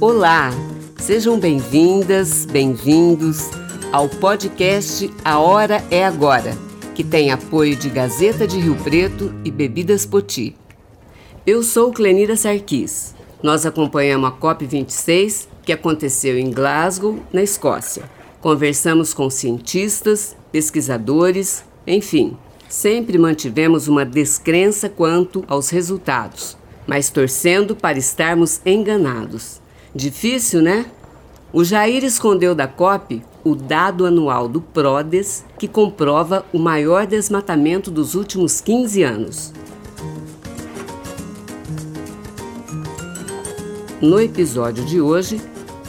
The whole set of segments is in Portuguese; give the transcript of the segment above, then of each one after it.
Olá, sejam bem-vindas, bem-vindos ao podcast A Hora é Agora, que tem apoio de Gazeta de Rio Preto e Bebidas Poti. Eu sou Clenira Sarquis. Nós acompanhamos a COP26, que aconteceu em Glasgow, na Escócia. Conversamos com cientistas, pesquisadores, enfim, sempre mantivemos uma descrença quanto aos resultados, mas torcendo para estarmos enganados. Difícil, né? O Jair escondeu da COP o dado anual do PRODES, que comprova o maior desmatamento dos últimos 15 anos. No episódio de hoje,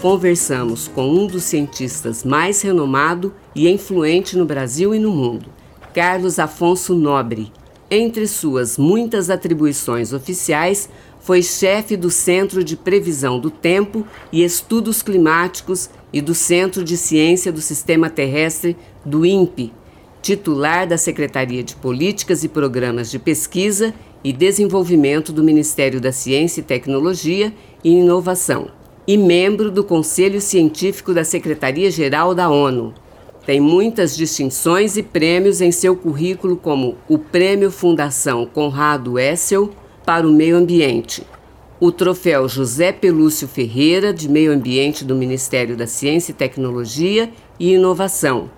conversamos com um dos cientistas mais renomado e influente no Brasil e no mundo, Carlos Afonso Nobre. Entre suas muitas atribuições oficiais, foi chefe do Centro de Previsão do Tempo e Estudos Climáticos e do Centro de Ciência do Sistema Terrestre do INPE, titular da Secretaria de Políticas e Programas de Pesquisa e Desenvolvimento do Ministério da Ciência e Tecnologia e Inovação, e membro do Conselho Científico da Secretaria-Geral da ONU. Tem muitas distinções e prêmios em seu currículo, como o Prêmio Fundação Conrado Essel para o Meio Ambiente. O troféu José Pelúcio Ferreira, de Meio Ambiente do Ministério da Ciência e Tecnologia e Inovação.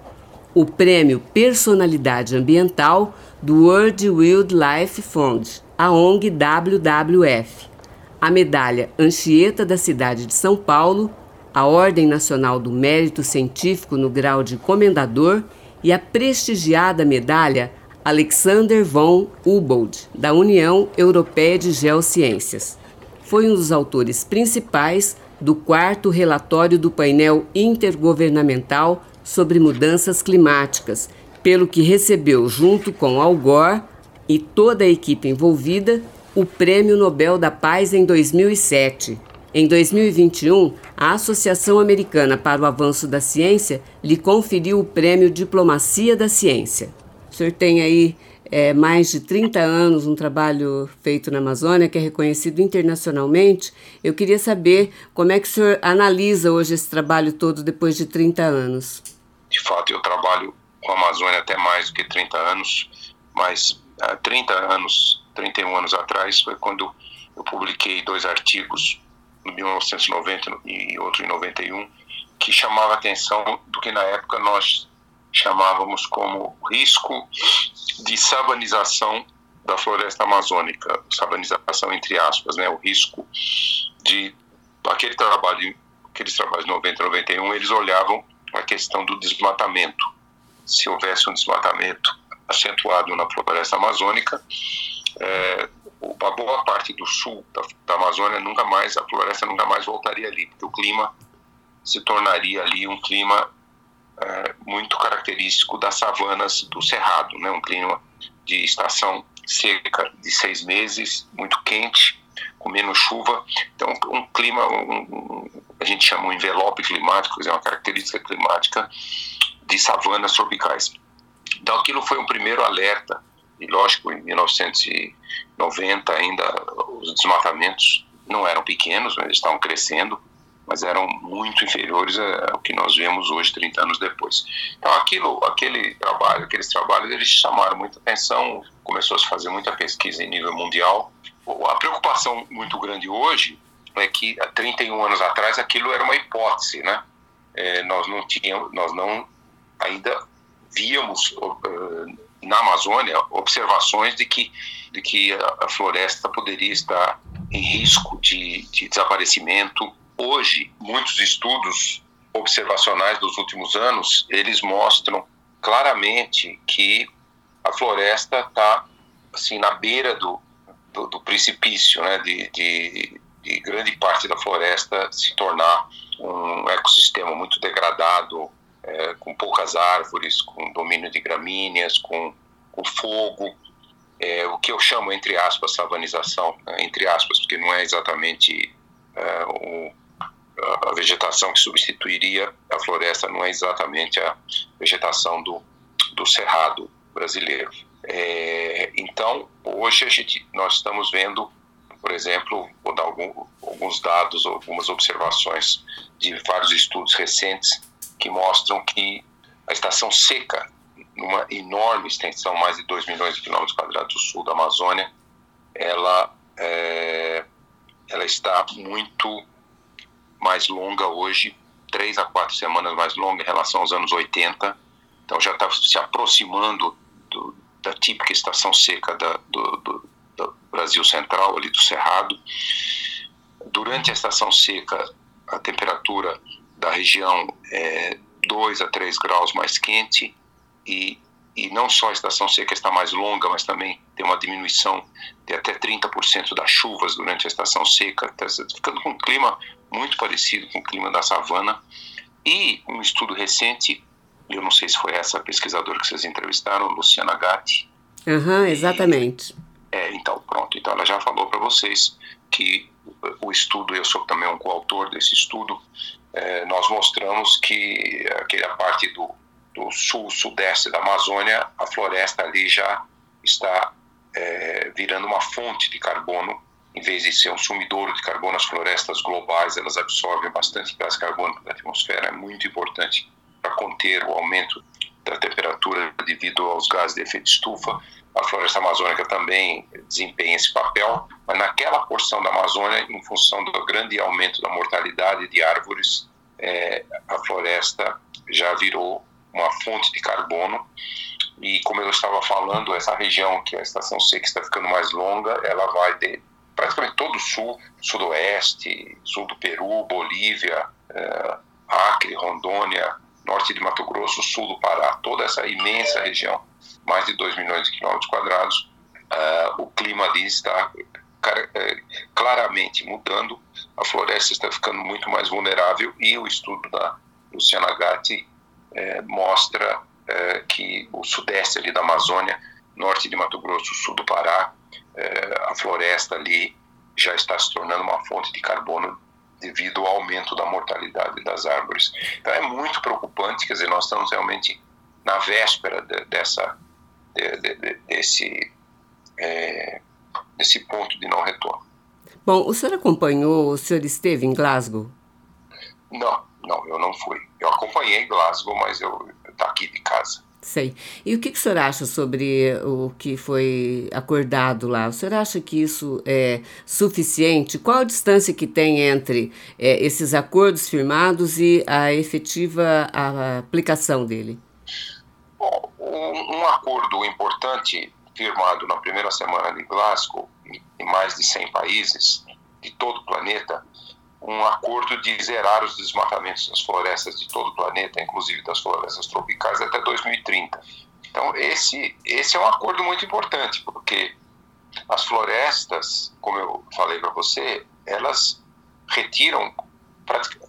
O prêmio Personalidade Ambiental do World Wildlife Fund, a ONG WWF. A medalha Anchieta da cidade de São Paulo, a Ordem Nacional do Mérito Científico no grau de Comendador e a prestigiada medalha Alexander von Humboldt, da União Europeia de Geociências. Foi um dos autores principais do quarto relatório do painel intergovernamental sobre mudanças climáticas, pelo que recebeu, junto com Al Gore e toda a equipe envolvida, o Prêmio Nobel da Paz em 2007. Em 2021, a Associação Americana para o Avanço da Ciência lhe conferiu o Prêmio Diplomacia da Ciência. Senhor tem aí é, mais de 30 anos um trabalho feito na Amazônia, que é reconhecido internacionalmente. Eu queria saber como é que o senhor analisa hoje esse trabalho todo depois de 30 anos. De fato, eu trabalho com a Amazônia até mais do que 30 anos, mas há 30 anos, 31 anos atrás, foi quando eu publiquei dois artigos, em 1990 e outro em 91, que chamava a atenção do que na época nós chamávamos como risco de sabanização da floresta amazônica, sabanização entre aspas, né, o risco de aquele trabalho, aqueles trabalhos de 90 91, eles olhavam a questão do desmatamento. Se houvesse um desmatamento acentuado na floresta amazônica, é, a boa parte do sul da, da Amazônia nunca mais, a floresta nunca mais voltaria ali, porque o clima se tornaria ali um clima é, muito característico das savanas do Cerrado, né? um clima de estação seca de seis meses, muito quente, com menos chuva. Então, um clima, um, a gente chama um envelope climático, é uma característica climática de savanas tropicais. Então, aquilo foi um primeiro alerta, e lógico, em 1990 ainda os desmatamentos não eram pequenos, mas estavam crescendo mas eram muito inferiores ao que nós vemos hoje, 30 anos depois. Então, aquilo, aquele trabalho, aqueles trabalhos, eles chamaram muita atenção, começou a se fazer muita pesquisa em nível mundial. A preocupação muito grande hoje é que há 31 anos atrás aquilo era uma hipótese, né? É, nós não tínhamos, nós não ainda víamos uh, na Amazônia observações de que de que a floresta poderia estar em risco de, de desaparecimento Hoje, muitos estudos observacionais dos últimos anos, eles mostram claramente que a floresta está assim na beira do, do, do precipício, né, de, de, de, grande parte da floresta se tornar um ecossistema muito degradado, é, com poucas árvores, com domínio de gramíneas, com, com fogo, é, o que eu chamo entre aspas savanização, né, entre aspas, porque não é exatamente é, o a vegetação que substituiria a floresta não é exatamente a vegetação do, do cerrado brasileiro. É, então, hoje a gente, nós estamos vendo por exemplo, vou dar algum, alguns dados, algumas observações de vários estudos recentes que mostram que a estação seca, numa enorme extensão, mais de 2 milhões de quilômetros quadrados do sul da Amazônia, ela, é, ela está muito mais longa hoje, três a quatro semanas mais longa em relação aos anos 80. Então já está se aproximando do, da típica estação seca da, do, do, do Brasil Central, ali do Cerrado. Durante a estação seca, a temperatura da região é 2 a 3 graus mais quente e, e não só a estação seca está mais longa, mas também tem uma diminuição de até 30% das chuvas durante a estação seca, tá ficando com um clima muito parecido com o clima da savana. E um estudo recente, eu não sei se foi essa pesquisadora que vocês entrevistaram, Luciana Gatti. Uhum, exatamente. E, é, então, pronto. Então, ela já falou para vocês que o estudo, eu sou também um coautor desse estudo, é, nós mostramos que aquela parte do, do sul-sudeste da Amazônia, a floresta ali já está é, virando uma fonte de carbono, em vez de ser um sumidouro de carbono, as florestas globais elas absorvem bastante gás carbônico da atmosfera, é muito importante para conter o aumento da temperatura devido aos gases de efeito estufa. A floresta amazônica também desempenha esse papel, mas naquela porção da Amazônia, em função do grande aumento da mortalidade de árvores, é, a floresta já virou uma fonte de carbono. E como eu estava falando, essa região que a estação seca está ficando mais longa, ela vai de praticamente todo o sul, sudoeste, sul do Peru, Bolívia, é, Acre, Rondônia, norte de Mato Grosso, sul do Pará, toda essa imensa região, mais de 2 milhões de quilômetros quadrados, uh, o clima ali está é, claramente mudando, a floresta está ficando muito mais vulnerável e o estudo da Luciana Gatti é, mostra é, que o sudeste ali da Amazônia, norte de Mato Grosso, sul do Pará, é, a floresta ali já está se tornando uma fonte de carbono devido ao aumento da mortalidade das árvores. Então é muito preocupante, quer dizer, nós estamos realmente na véspera de, dessa, de, de, desse, é, desse ponto de não retorno. Bom, o senhor acompanhou, o senhor esteve em Glasgow? Não, não, eu não fui. Eu acompanhei Glasgow, mas eu tá aqui de casa. Sei. E o que, que o senhor acha sobre o que foi acordado lá? O senhor acha que isso é suficiente? Qual a distância que tem entre é, esses acordos firmados e a efetiva a aplicação dele? Bom, um, um acordo importante firmado na primeira semana de Glasgow, em mais de 100 países de todo o planeta, um acordo de zerar os desmatamentos das florestas de todo o planeta, inclusive das florestas tropicais, até 2030. Então, esse, esse é um acordo muito importante, porque as florestas, como eu falei para você, elas retiram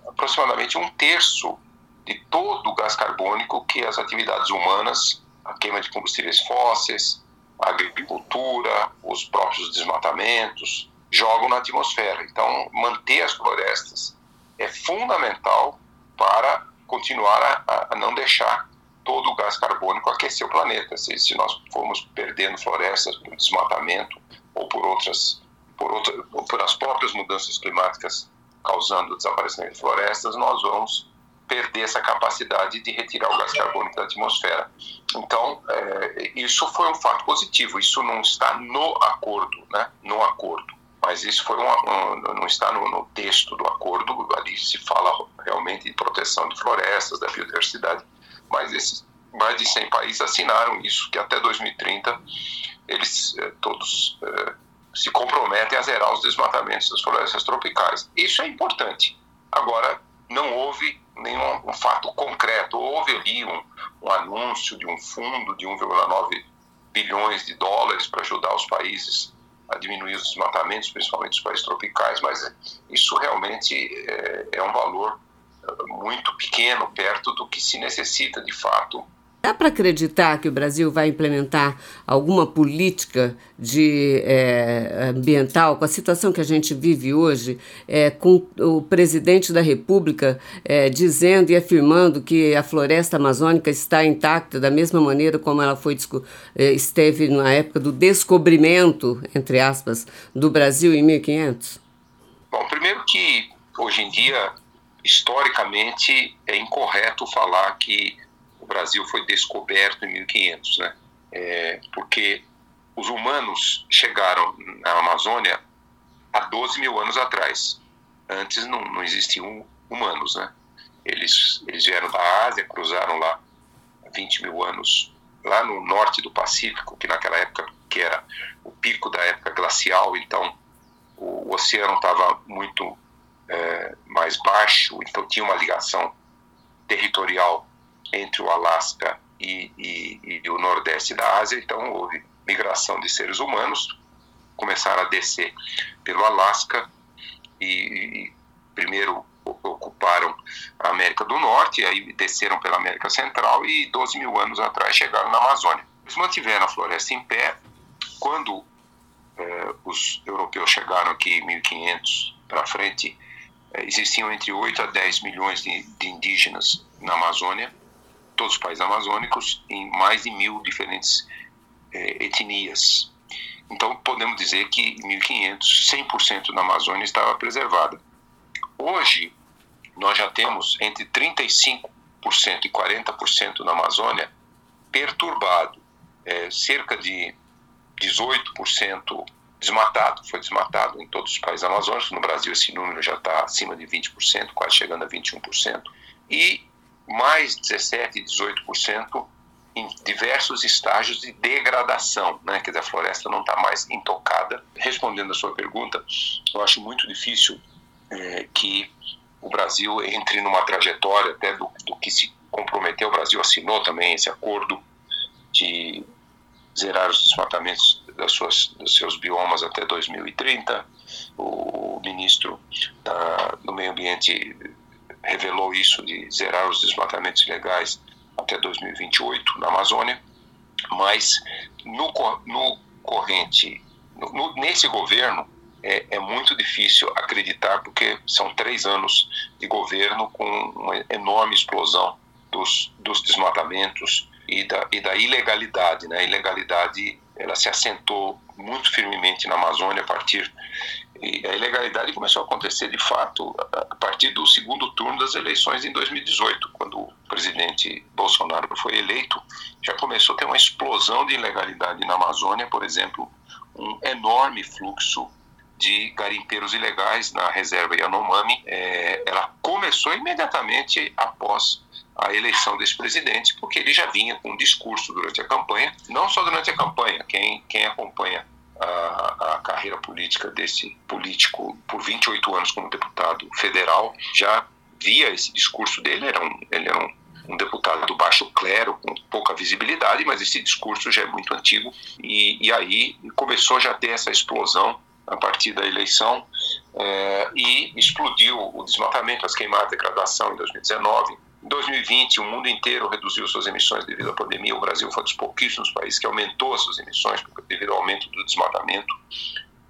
aproximadamente um terço de todo o gás carbônico que as atividades humanas, a queima de combustíveis fósseis, a agricultura, os próprios desmatamentos, jogam na atmosfera. Então, manter as florestas é fundamental para continuar a, a não deixar todo o gás carbônico aquecer o planeta. Se, se nós formos perdendo florestas por desmatamento ou por outras, por, outra, ou por as próprias mudanças climáticas causando o desaparecimento de florestas, nós vamos perder essa capacidade de retirar o gás carbônico da atmosfera. Então, é, isso foi um fato positivo. Isso não está no acordo, né? No acordo. Mas isso foi um, não está no, no, texto do acordo. Ali se fala realmente de proteção de florestas, da biodiversidade. Mas esses mais de 100 países assinaram isso, que até 2030 eles eh, todos eh, se comprometem a zerar os desmatamentos das florestas tropicais. Isso é importante. Agora, não houve nenhum um fato concreto. Houve ali um, um anúncio de um fundo de 1,9 bilhões de dólares para ajudar os países a diminuir os desmatamentos, principalmente os países tropicais, mas isso realmente é, é um valor muito pequeno perto do que se necessita de fato Dá para acreditar que o Brasil vai implementar alguma política de, é, ambiental com a situação que a gente vive hoje, é, com o presidente da República é, dizendo e afirmando que a floresta amazônica está intacta da mesma maneira como ela foi esteve na época do descobrimento, entre aspas, do Brasil em 1500? Bom, primeiro que hoje em dia, historicamente, é incorreto falar que Brasil foi descoberto em 1500, né? É, porque os humanos chegaram na Amazônia há 12 mil anos atrás. Antes não, não existiam humanos, né? Eles, eles vieram da Ásia, cruzaram lá 20 mil anos, lá no norte do Pacífico, que naquela época que era o pico da época glacial, então o, o oceano estava muito é, mais baixo, então tinha uma ligação territorial entre o Alasca e, e, e, o Nordeste da Ásia, então houve migração de seres humanos, começaram a descer pelo Alasca e, e primeiro ocuparam a América do Norte, aí desceram pela América Central e 12 mil anos atrás chegaram na Amazônia. Eles mantiveram a floresta em pé. Quando eh, os europeus chegaram aqui em 1500 para frente, eh, existiam entre 8 a 10 milhões de, de indígenas na Amazônia todos os países amazônicos, em mais de mil diferentes é, etnias. Então, podemos dizer que em 1500, 100% da Amazônia estava preservada. Hoje, nós já temos entre 35% e 40% da Amazônia perturbado, é, cerca de 18% desmatado, foi desmatado em todos os países amazônicos, no Brasil esse número já está acima de 20%, quase chegando a 21%, e mais 17, 18% em diversos estágios de degradação, né? Quer dizer, a floresta não está mais intocada. Respondendo a sua pergunta, eu acho muito difícil é, que o Brasil entre numa trajetória até do, do que se comprometeu. O Brasil assinou também esse acordo de zerar os desmatamentos das suas, dos seus biomas até 2030. O ministro da, do Meio Ambiente revelou isso de zerar os desmatamentos ilegais até 2028 na Amazônia, mas no, no corrente, no, nesse governo, é, é, muito difícil acreditar, porque são três anos de governo com uma enorme explosão dos, dos desmatamentos e da, e da ilegalidade. Né? A ilegalidade ela se assentou muito firmemente na Amazônia a partir e a ilegalidade começou a acontecer de fato a partir do segundo turno das eleições em 2018, quando o presidente Bolsonaro foi eleito, já começou a ter uma explosão de ilegalidade na Amazônia, por exemplo, um enorme fluxo de garimpeiros ilegais na reserva Yanomami. É, ela começou imediatamente após a eleição desse presidente, porque ele já vinha com um discurso durante a campanha, não só durante a campanha, quem, quem acompanha a, a, carreira política desse político por 28 anos como deputado federal, já via esse discurso dele, era um, ele era um, um deputado do baixo clero, com pouca visibilidade, mas esse discurso já é muito antigo, e, e aí começou já a ter essa explosão a partir da eleição, é, e explodiu o desmatamento, as queimadas, a degradação em 2019, em 2020, o mundo inteiro reduziu suas emissões devido à pandemia. O Brasil foi um dos pouquíssimos países que aumentou suas emissões devido ao aumento do desmatamento.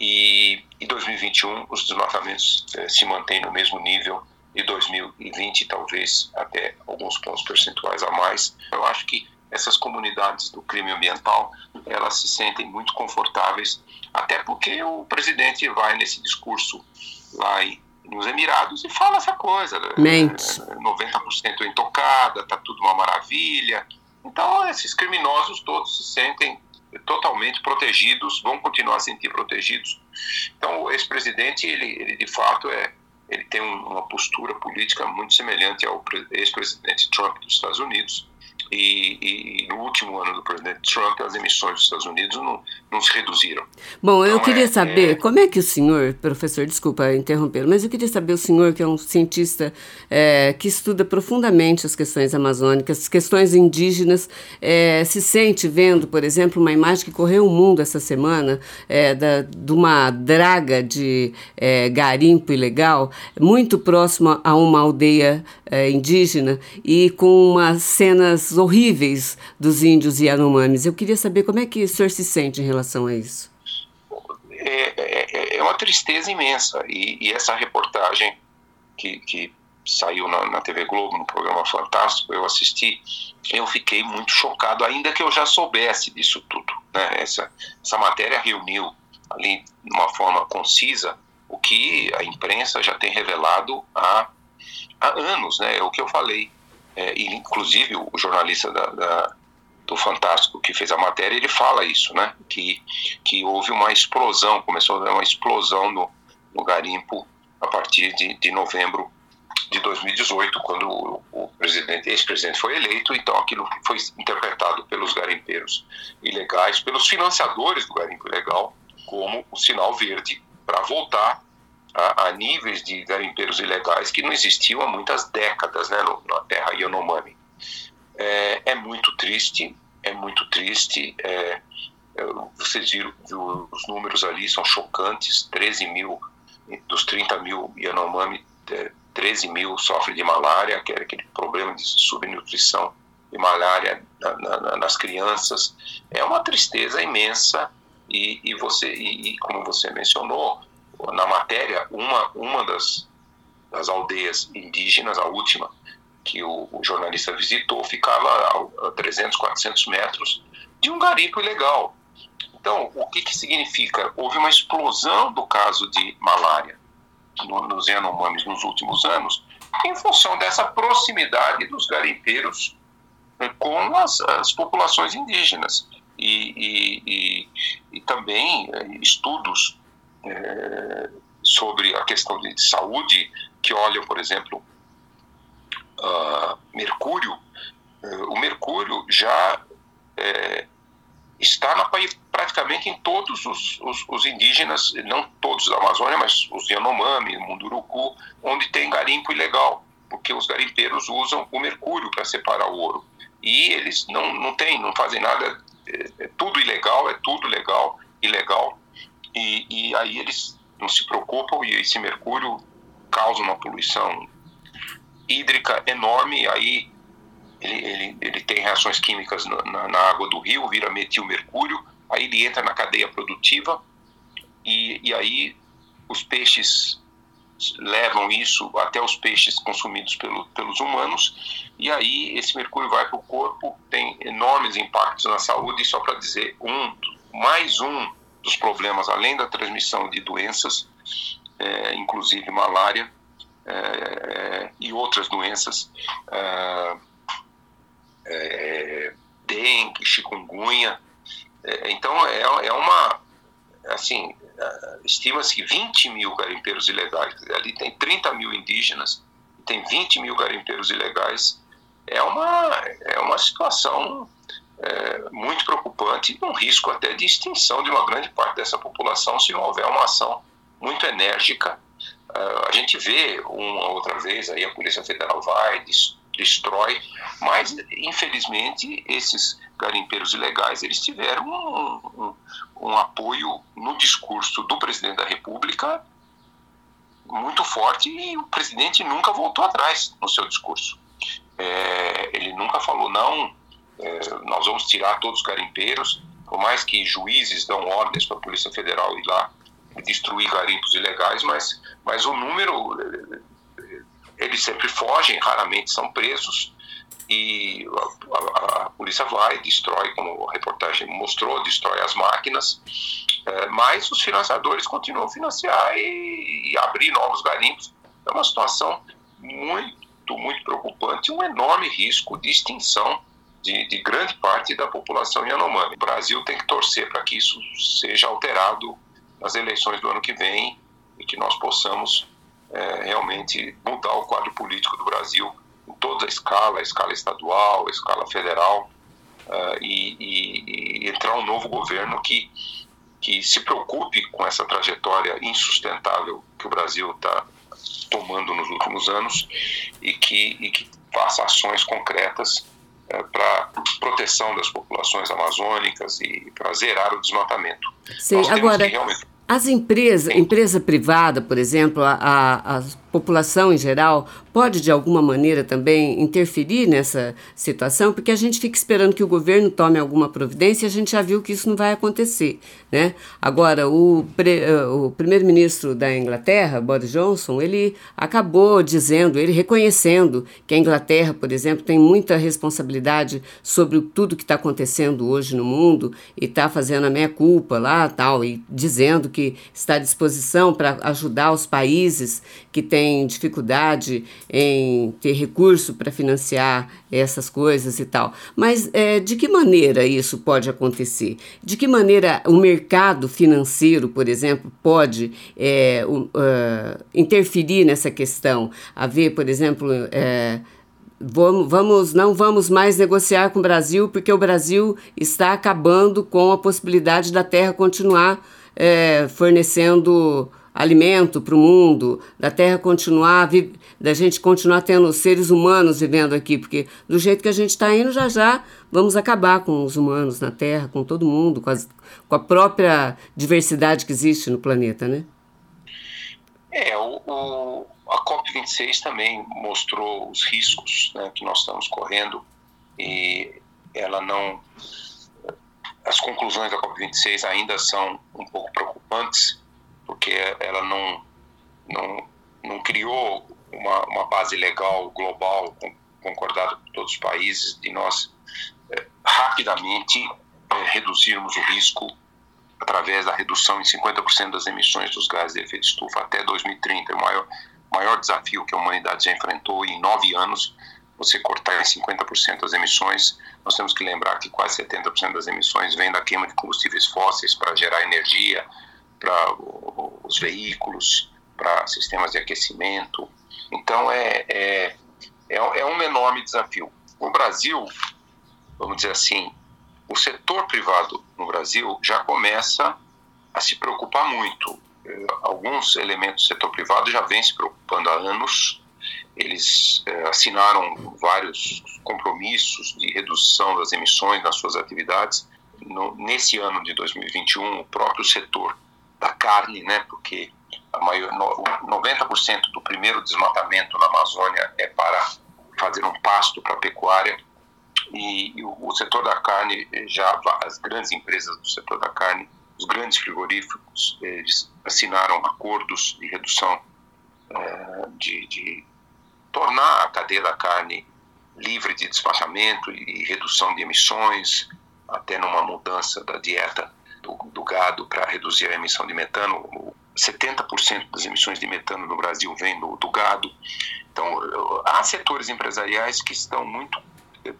E em 2021, os desmatamentos eh, se mantêm no mesmo nível de 2020, talvez até alguns pontos percentuais a mais. Eu acho que essas comunidades do crime ambiental elas se sentem muito confortáveis, até porque o presidente vai nesse discurso lá em nos Emirados e fala essa coisa. Né? Mente. 90% intocada, tá tudo uma maravilha. Então, esses criminosos todos se sentem totalmente protegidos, vão continuar a sentir protegidos. Então, esse presidente, ele, ele de fato é, ele tem uma postura política muito semelhante ao ex-presidente Trump dos Estados Unidos. E, e, no último ano do presidente Trump, as emissões dos Estados Unidos não, não se reduziram. Bom, eu então, queria é, saber é... como é que o senhor, professor, desculpa interromper, mas eu queria saber o senhor, que é um cientista é, que estuda profundamente as questões amazônicas, as questões indígenas, é, se sente vendo, por exemplo, uma imagem que correu o mundo essa semana é, da, de uma draga de é, garimpo ilegal, muito próxima a uma aldeia indígena e com umas cenas horríveis dos índios e Yanomamis. Eu queria saber como é que o senhor se sente em relação a isso. É, é, é uma tristeza imensa. E, e essa reportagem que, que saiu na, na, TV Globo, no programa Fantástico, eu assisti, eu fiquei muito chocado, ainda que eu já soubesse disso tudo. Né? Essa, essa matéria reuniu ali de uma forma concisa o que a imprensa já tem revelado há, há anos, né? É o que eu falei. É, e, inclusive, o jornalista da, da, do Fantástico que fez a matéria, ele fala isso, né? Que, que houve uma explosão, começou a haver uma explosão no, no garimpo a partir de, de novembro de 2018, quando o, o presidente, ex-presidente foi eleito, então aquilo foi interpretado pelos garimpeiros ilegais, pelos financiadores do garimpo ilegal, como o sinal verde para voltar a, a, níveis de garimpeiros ilegais que não existiam há muitas décadas né, no, na terra Yanomami. É, é, muito triste, é muito triste. É, é vocês viram, os números ali são chocantes: 13 mil dos 30 mil Yanomami, 13 é, mil sofrem de malária, que é aquele problema de subnutrição e malária na, na, nas crianças. É uma tristeza imensa e, e você e, e, como você mencionou na matéria, uma uma das, das aldeias indígenas, a última que o, o jornalista visitou, ficava a, a 300, 400 metros de um garimpo ilegal. Então, o que, que significa? Houve uma explosão do caso de malária no, nos Yanomamis nos últimos anos, em função dessa proximidade dos garimpeiros né, com as, as populações indígenas e, e, e, e também é, estudos é, sobre a questão de saúde que olham, por exemplo, uh, mercúrio. Uh, o mercúrio já é, está na, praticamente em todos os, os, os, indígenas, não todos da Amazônia, mas os Yanomami, Munduruku, onde tem garimpo ilegal, porque os garimpeiros usam o mercúrio para separar o ouro. E eles não, não têm, não fazem nada é, é tudo ilegal, é tudo legal, ilegal, e, e aí eles não se preocupam e esse mercúrio causa uma poluição hídrica enorme, aí ele, ele, ele tem reações químicas na, na, na água do rio, vira metilmercúrio, aí ele entra na cadeia produtiva e, e aí os peixes levam isso até os peixes consumidos pelo, pelos humanos, e aí esse mercúrio vai para o corpo, tem enormes impactos na saúde, e só para dizer, um, mais um dos problemas, além da transmissão de doenças, é, inclusive malária é, e outras doenças, é, é dengue, chikungunya. É, então, é, é uma, assim, estima-se que 20 mil garimpeiros ilegais, ali tem 30 mil indígenas, tem 20 mil garimpeiros ilegais, é uma, é uma situação é, muito preocupante e um risco até de extinção de uma grande parte dessa população se não houver uma ação muito enérgica. Uh, a gente vê uma outra vez aí a Polícia Federal vai, destrói, mas infelizmente esses garimpeiros ilegais eles tiveram um, um, um apoio no discurso do presidente da República muito forte e o presidente nunca voltou atrás no seu discurso. É, ele nunca falou não, é, nós vamos tirar todos os garimpeiros, por mais que juízes dão ordens para a Polícia Federal ir lá destruir garimpos ilegais, mas, mas o número, eles sempre fogem, raramente são presos, e a, a, a, polícia vai, destrói, como a reportagem mostrou, destrói as máquinas, é, mas os financiadores continuam a financiar e, e, abrir novos garimpos. É uma situação muito, muito preocupante, um enorme risco de extinção de, de grande parte da população Yanomami. O Brasil tem que torcer para que isso seja alterado nas eleições do ano que vem e que nós possamos é, realmente mudar o quadro político do Brasil em toda a escala, a escala estadual, a escala federal, uh, e, e, e, entrar um novo governo que, que se preocupe com essa trajetória insustentável que o Brasil está tomando nos últimos anos e que, e que faça ações concretas é, para proteção das populações amazônicas e para zerar o desmatamento. Sim, agora, realmente... as empresas, empresa privada, por exemplo, a, a, população em geral pode de alguma maneira também interferir nessa situação, porque a gente fica esperando que o governo tome alguma providência e a gente já viu que isso não vai acontecer. Né? Agora, o, eh, o primeiro-ministro da Inglaterra, Boris Johnson, ele acabou dizendo, ele reconhecendo que a Inglaterra, por exemplo, tem muita responsabilidade sobre tudo que está acontecendo hoje no mundo e está fazendo a meia-culpa lá tal, e dizendo que está à disposição para ajudar os países que têm dificuldade em ter recurso para financiar essas coisas e tal. Mas é, de que maneira isso pode acontecer? De que maneira o mercado financeiro, por exemplo, pode é, uh, interferir nessa questão? Haver, por exemplo, é, vamos, vamos, não vamos mais negociar com o Brasil porque o Brasil está acabando com a possibilidade da terra continuar é, fornecendo alimento para o mundo, da Terra continuar, da gente continuar tendo seres humanos vivendo aqui, porque do jeito que a gente está indo, já já vamos acabar com os humanos na Terra, com todo mundo, com, as, com a própria diversidade que existe no planeta, né? É, o, o, a COP26 também mostrou os riscos né, que nós estamos correndo e ela não. As conclusões da COP26 ainda são um pouco preocupantes porque ela não, não, não criou uma, uma base legal global concordada por todos os países de nós é, rapidamente é, reduzirmos o risco através da redução em 50% das emissões dos gases de efeito estufa até 2030. O maior, maior desafio que a humanidade já enfrentou em nove anos, você cortar em 50% as emissões. Nós temos que lembrar que quase 70% das emissões vem da queima de combustíveis fósseis para gerar energia, para os veículos, para sistemas de aquecimento. Então, é, é, é, é um enorme desafio. O Brasil, vamos dizer assim, o setor privado no Brasil já começa a se preocupar muito. Eh, alguns elementos do setor privado já vêm se preocupando há anos. Eles eh, assinaram vários compromissos de redução das emissões nas suas atividades. No, nesse ano de 2021, o próprio setor da carne, né? Porque a maior, 90% do primeiro desmatamento na Amazônia é para fazer um pasto para a pecuária e, e o, o, setor da carne já as grandes empresas do setor da carne, os grandes frigoríficos, eles assinaram acordos de redução é, de, de tornar a cadeia da carne livre de despachamento e redução de emissões, até numa mudança da dieta do, do gado para reduzir a emissão de metano. 70% das emissões de metano no Brasil vem do, do gado. Então, há setores empresariais que estão muito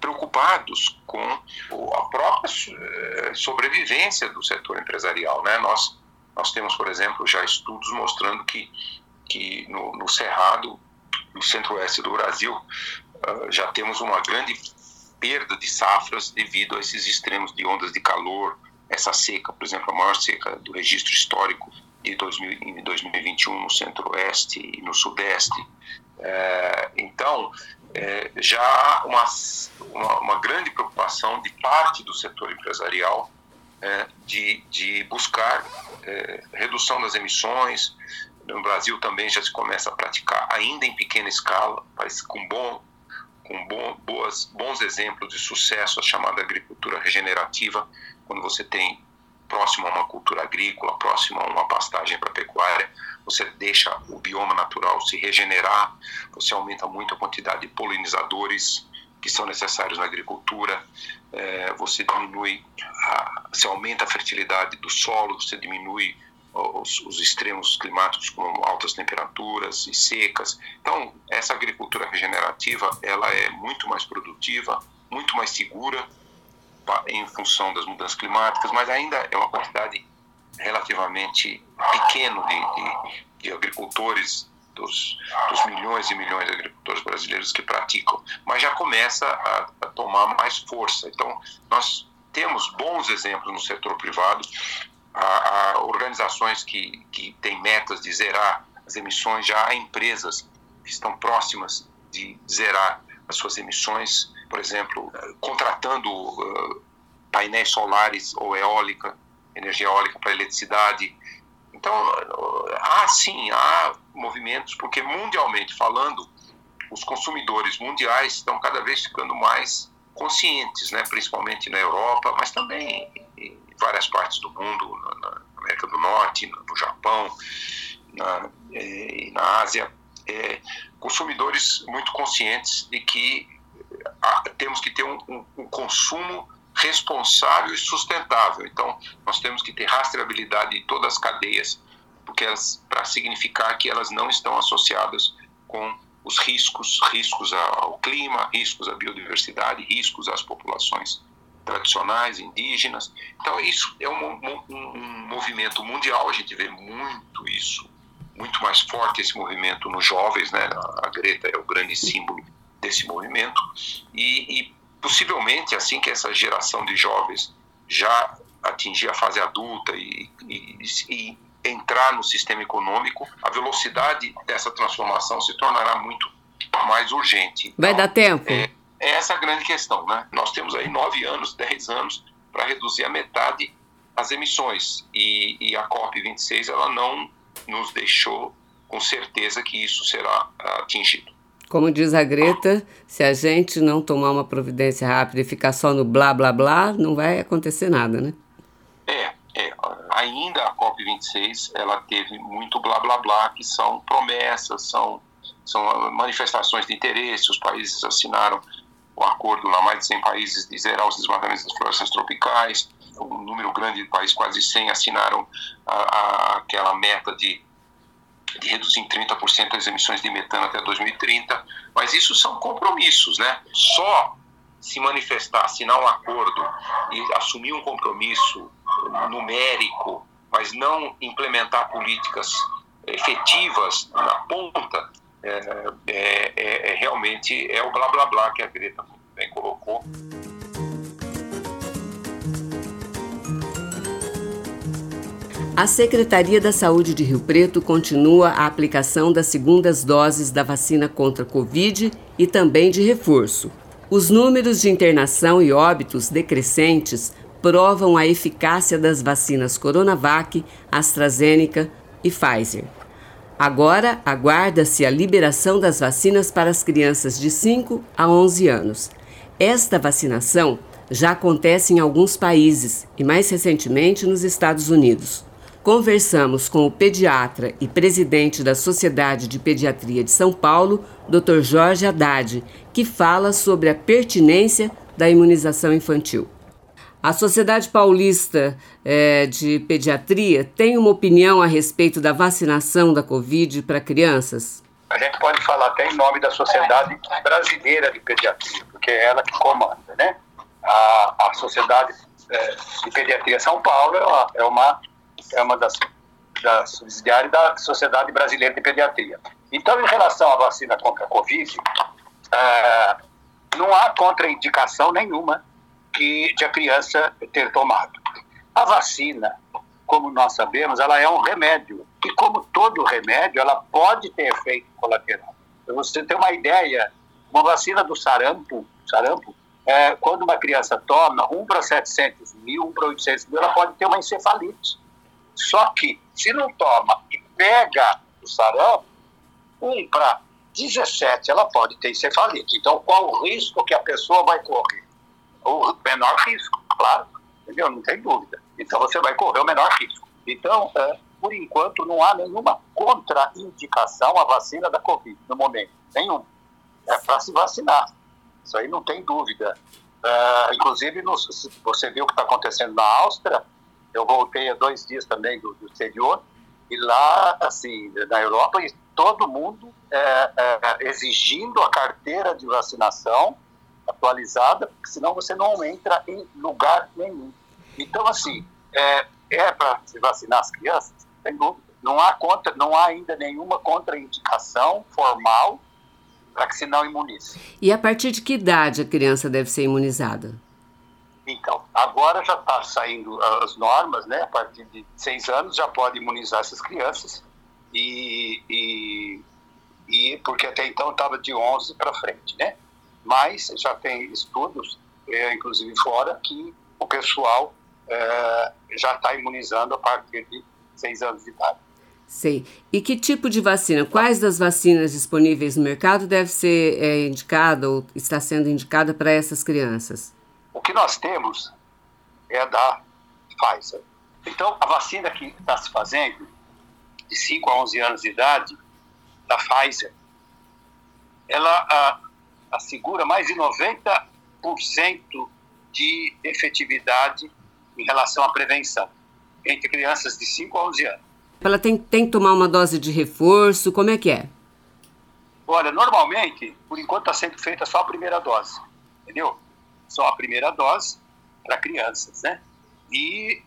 preocupados com a própria eh, sobrevivência do setor empresarial. Né? Nós, nós temos, por exemplo, já estudos mostrando que, que no, no Cerrado, no centro-oeste do Brasil, uh, já temos uma grande perda de safras devido a esses extremos de ondas de calor, essa seca, por exemplo, a maior seca do registro histórico de 2000, em 2021 no centro-oeste e no sudeste. É, então, é, já há uma, uma, uma, grande preocupação de parte do setor empresarial é, de, de buscar é, redução das emissões. No Brasil também já se começa a praticar, ainda em pequena escala, mas com bom com boas, bons exemplos de sucesso, a chamada agricultura regenerativa, quando você tem próximo a uma cultura agrícola, próximo a uma pastagem para pecuária, você deixa o bioma natural se regenerar, você aumenta muito a quantidade de polinizadores que são necessários na agricultura, é, você diminui, a, você aumenta a fertilidade do solo, você diminui os, os, extremos climáticos como altas temperaturas e secas. Então, essa agricultura regenerativa, ela é muito mais produtiva, muito mais segura em função das mudanças climáticas, mas ainda é uma quantidade relativamente pequena de, de, de agricultores, dos, dos, milhões e milhões de agricultores brasileiros que praticam, mas já começa a, a tomar mais força. Então, nós temos bons exemplos no setor privado, há, há organizações que, que têm metas de zerar as emissões, já há empresas que estão próximas de zerar as suas emissões, por exemplo, contratando uh, painéis solares ou eólica, energia eólica para eletricidade. Então, há sim, há movimentos, porque mundialmente falando, os consumidores mundiais estão cada vez ficando mais conscientes, né? principalmente na Europa, mas também em várias partes do mundo, na, América do Norte, no Japão, na, eh, na Ásia, é, consumidores muito conscientes de que temos que ter um, um, um consumo responsável e sustentável. Então, nós temos que ter rastreabilidade de todas as cadeias, porque para significar que elas não estão associadas com os riscos, riscos ao clima, riscos à biodiversidade, riscos às populações tradicionais, indígenas. Então, isso é um, um, um movimento mundial, a gente vê muito isso, muito mais forte esse movimento nos jovens, né? A Greta é o grande símbolo desse movimento, e, e possivelmente assim que essa geração de jovens já atingir a fase adulta e, e, e, entrar no sistema econômico, a velocidade dessa transformação se tornará muito mais urgente. Então, Vai dar tempo? É, é, essa a grande questão, né? Nós temos aí nove anos, dez anos para reduzir a metade as emissões e, e a COP 26 ela não nos deixou com certeza que isso será atingido. Como diz a Greta, se a gente não tomar uma providência rápida e ficar só no blá blá blá, não vai acontecer nada, né? É, é. Ainda a COP26 ela teve muito blá blá blá, que são promessas, são, são manifestações de interesse. Os países assinaram o acordo lá, mais de 100 países, de zerar os desmatamentos das florestas tropicais. Um número grande de países, quase 100, assinaram a, a, aquela meta de de reduzir em 30% as emissões de metano até 2030, mas isso são compromissos, né? Só se manifestar, assinar um acordo e assumir um compromisso numérico, mas não implementar políticas efetivas na ponta, é, é, é, é realmente é o blá blá blá que a Greta bem colocou. A Secretaria da Saúde de Rio Preto continua a aplicação das segundas doses da vacina contra Covid e também de reforço. Os números de internação e óbitos decrescentes provam a eficácia das vacinas Coronavac, AstraZeneca e Pfizer. Agora, aguarda-se a liberação das vacinas para as crianças de 5 a 11 anos. Esta vacinação já acontece em alguns países e, mais recentemente, nos Estados Unidos conversamos com o pediatra e presidente da Sociedade de Pediatria de São Paulo, Dr. Jorge Haddad, que fala sobre a pertinência da imunização infantil. A Sociedade Paulista é, de Pediatria tem uma opinião a respeito da vacinação da Covid para crianças? A gente pode falar até em nome da Sociedade Brasileira de Pediatria, porque é ela que comanda, né? A, a Sociedade é, de Pediatria São Paulo é uma, é uma é uma das, das subsidiárias da Sociedade Brasileira de Pediatria. Então, em relação à vacina contra a Covid, é, não há contraindicação nenhuma que, de a criança ter tomado. A vacina, como nós sabemos, ela é um remédio. E como todo remédio, ela pode ter efeito colateral. Para você ter uma ideia, uma vacina do sarampo, sarampo é, quando uma criança toma 1 para 700 mil, 1 para 800 mil, ela pode ter uma encefalite. Só que, se não toma e pega o sarampo, 1 para 17 ela pode ter encefalite. Então, qual o risco que a pessoa vai correr? O menor risco, claro. Entendeu? Não tem dúvida. Então, você vai correr o menor risco. Então, é, por enquanto, não há nenhuma contraindicação à vacina da Covid, no momento. Nenhum. É para se vacinar. Isso aí não tem dúvida. É, inclusive, no, você viu o que está acontecendo na Áustria, eu voltei há dois dias também do, do exterior, e lá, assim, na Europa, todo mundo é, é, exigindo a carteira de vacinação atualizada, porque senão você não entra em lugar nenhum. Então, assim, é, é para se vacinar as crianças? Sem dúvida. Não há, contra, não há ainda nenhuma contraindicação formal para que se não imunize. E a partir de que idade a criança deve ser imunizada? Então, agora já está saindo as normas, né? A partir de seis anos já pode imunizar essas crianças e, e, e porque até então estava de 11 para frente, né? Mas já tem estudos, é, inclusive fora, que o pessoal é, já está imunizando a partir de seis anos de idade. Sei. E que tipo de vacina? Quais das vacinas disponíveis no mercado deve ser é, indicada ou está sendo indicada para essas crianças? O que nós temos é a da Pfizer. Então, a vacina que está se fazendo, de 5 a 11 anos de idade, da Pfizer, ela a, assegura mais de 90% de efetividade em relação à prevenção entre crianças de 5 a 11 anos. Ela tem, tem que tomar uma dose de reforço, como é que é? Olha, normalmente, por enquanto está sendo feita só a primeira dose, entendeu? Só a primeira dose para crianças, né? E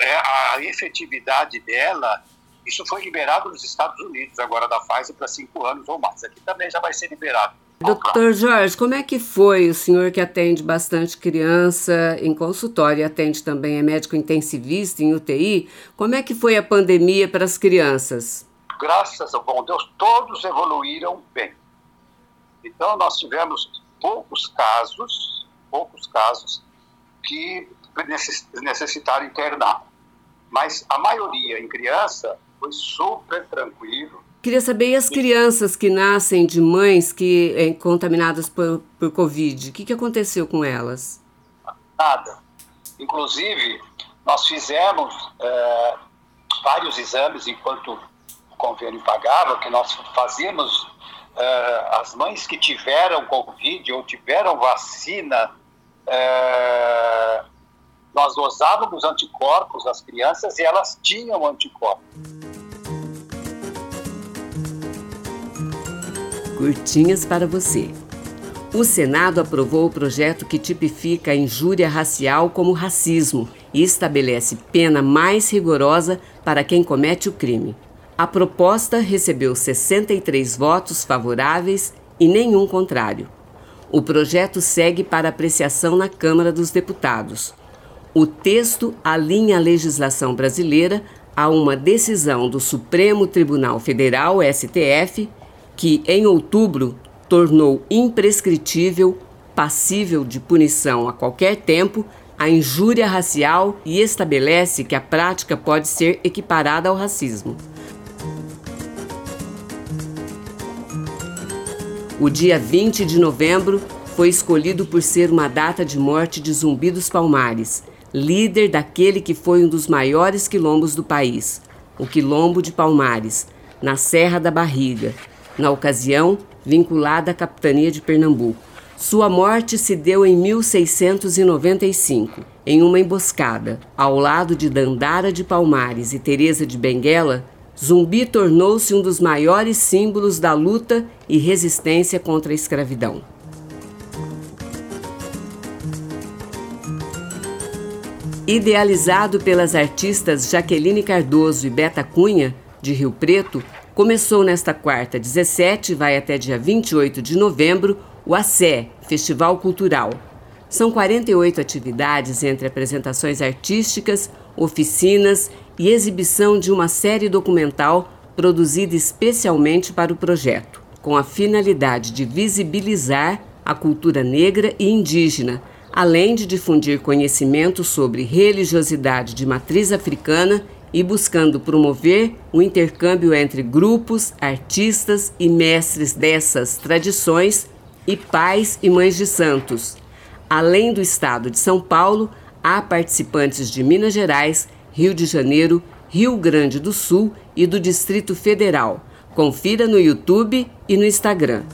é, a efetividade dela, isso foi liberado nos Estados Unidos, agora da Pfizer, para cinco anos ou mais. Aqui também já vai ser liberado. Doutor Jorge, como é que foi o senhor que atende bastante criança em consultório e atende também é médico intensivista em UTI? Como é que foi a pandemia para as crianças? Graças ao bom Deus, todos evoluíram bem. Então nós tivemos poucos casos, poucos casos que necessitaram internar. Mas a maioria em criança foi super tranquilo, Queria saber, e as crianças que nascem de mães que é, contaminadas por, por Covid, o que, que aconteceu com elas? Nada. Inclusive, nós fizemos é, vários exames enquanto o convênio pagava, que nós fazíamos é, as mães que tiveram Covid ou tiveram vacina, é, nós dosávamos anticorpos às crianças e elas tinham anticorpos. curtinhas para você. O Senado aprovou o projeto que tipifica a injúria racial como racismo e estabelece pena mais rigorosa para quem comete o crime. A proposta recebeu 63 votos favoráveis e nenhum contrário. O projeto segue para apreciação na Câmara dos Deputados. O texto alinha a legislação brasileira a uma decisão do Supremo Tribunal Federal, STF, que em outubro tornou imprescritível, passível de punição a qualquer tempo, a injúria racial e estabelece que a prática pode ser equiparada ao racismo. O dia 20 de novembro foi escolhido por ser uma data de morte de Zumbi dos Palmares, líder daquele que foi um dos maiores quilombos do país, o Quilombo de Palmares, na Serra da Barriga, na ocasião vinculada à capitania de Pernambuco. Sua morte se deu em 1695, em uma emboscada. Ao lado de Dandara de Palmares e Teresa de Benguela, Zumbi tornou-se um dos maiores símbolos da luta e resistência contra a escravidão. Idealizado pelas artistas Jaqueline Cardoso e Beta Cunha, de Rio Preto, Começou nesta quarta, 17, e vai até dia 28 de novembro, o ACE, Festival Cultural. São 48 atividades entre apresentações artísticas, oficinas e exibição de uma série documental produzida especialmente para o projeto, com a finalidade de visibilizar a cultura negra e indígena, além de difundir conhecimento sobre religiosidade de matriz africana e buscando promover o intercâmbio entre grupos, artistas e mestres dessas tradições e pais e mães de santos. Além do estado de São Paulo, há participantes de Minas Gerais, Rio de Janeiro, Rio Grande do Sul e do Distrito Federal. Confira no YouTube e no Instagram.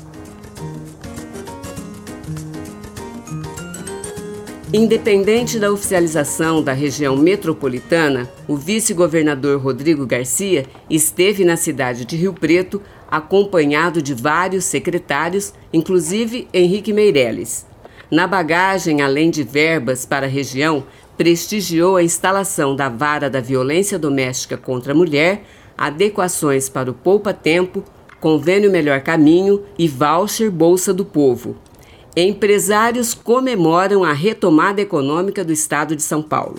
Independente da oficialização da região metropolitana, o vice-governador Rodrigo Garcia esteve na cidade de Rio Preto acompanhado de vários secretários, inclusive Henrique Meirelles. Na bagagem, além de verbas para a região, prestigiou a instalação da Vara da Violência Doméstica contra a Mulher, adequações para o Poupa Tempo, Convênio Melhor Caminho e Voucher Bolsa do Povo. Empresários comemoram a retomada econômica do estado de São Paulo.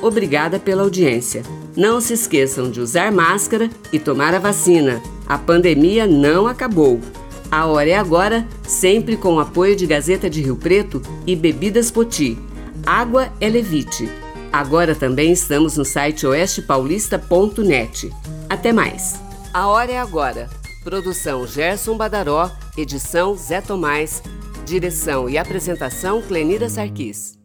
Obrigada pela audiência. Não se esqueçam de usar máscara e tomar a vacina. A pandemia não acabou. A hora é agora, sempre com o apoio de Gazeta de Rio Preto e Bebidas Poti. Água é Levite. Agora também estamos no site oestepaulista.net. Até mais. A hora é agora. Produção Gerson Badaró, edição Zé Tomás, direção e apresentação Clenira Sarquis.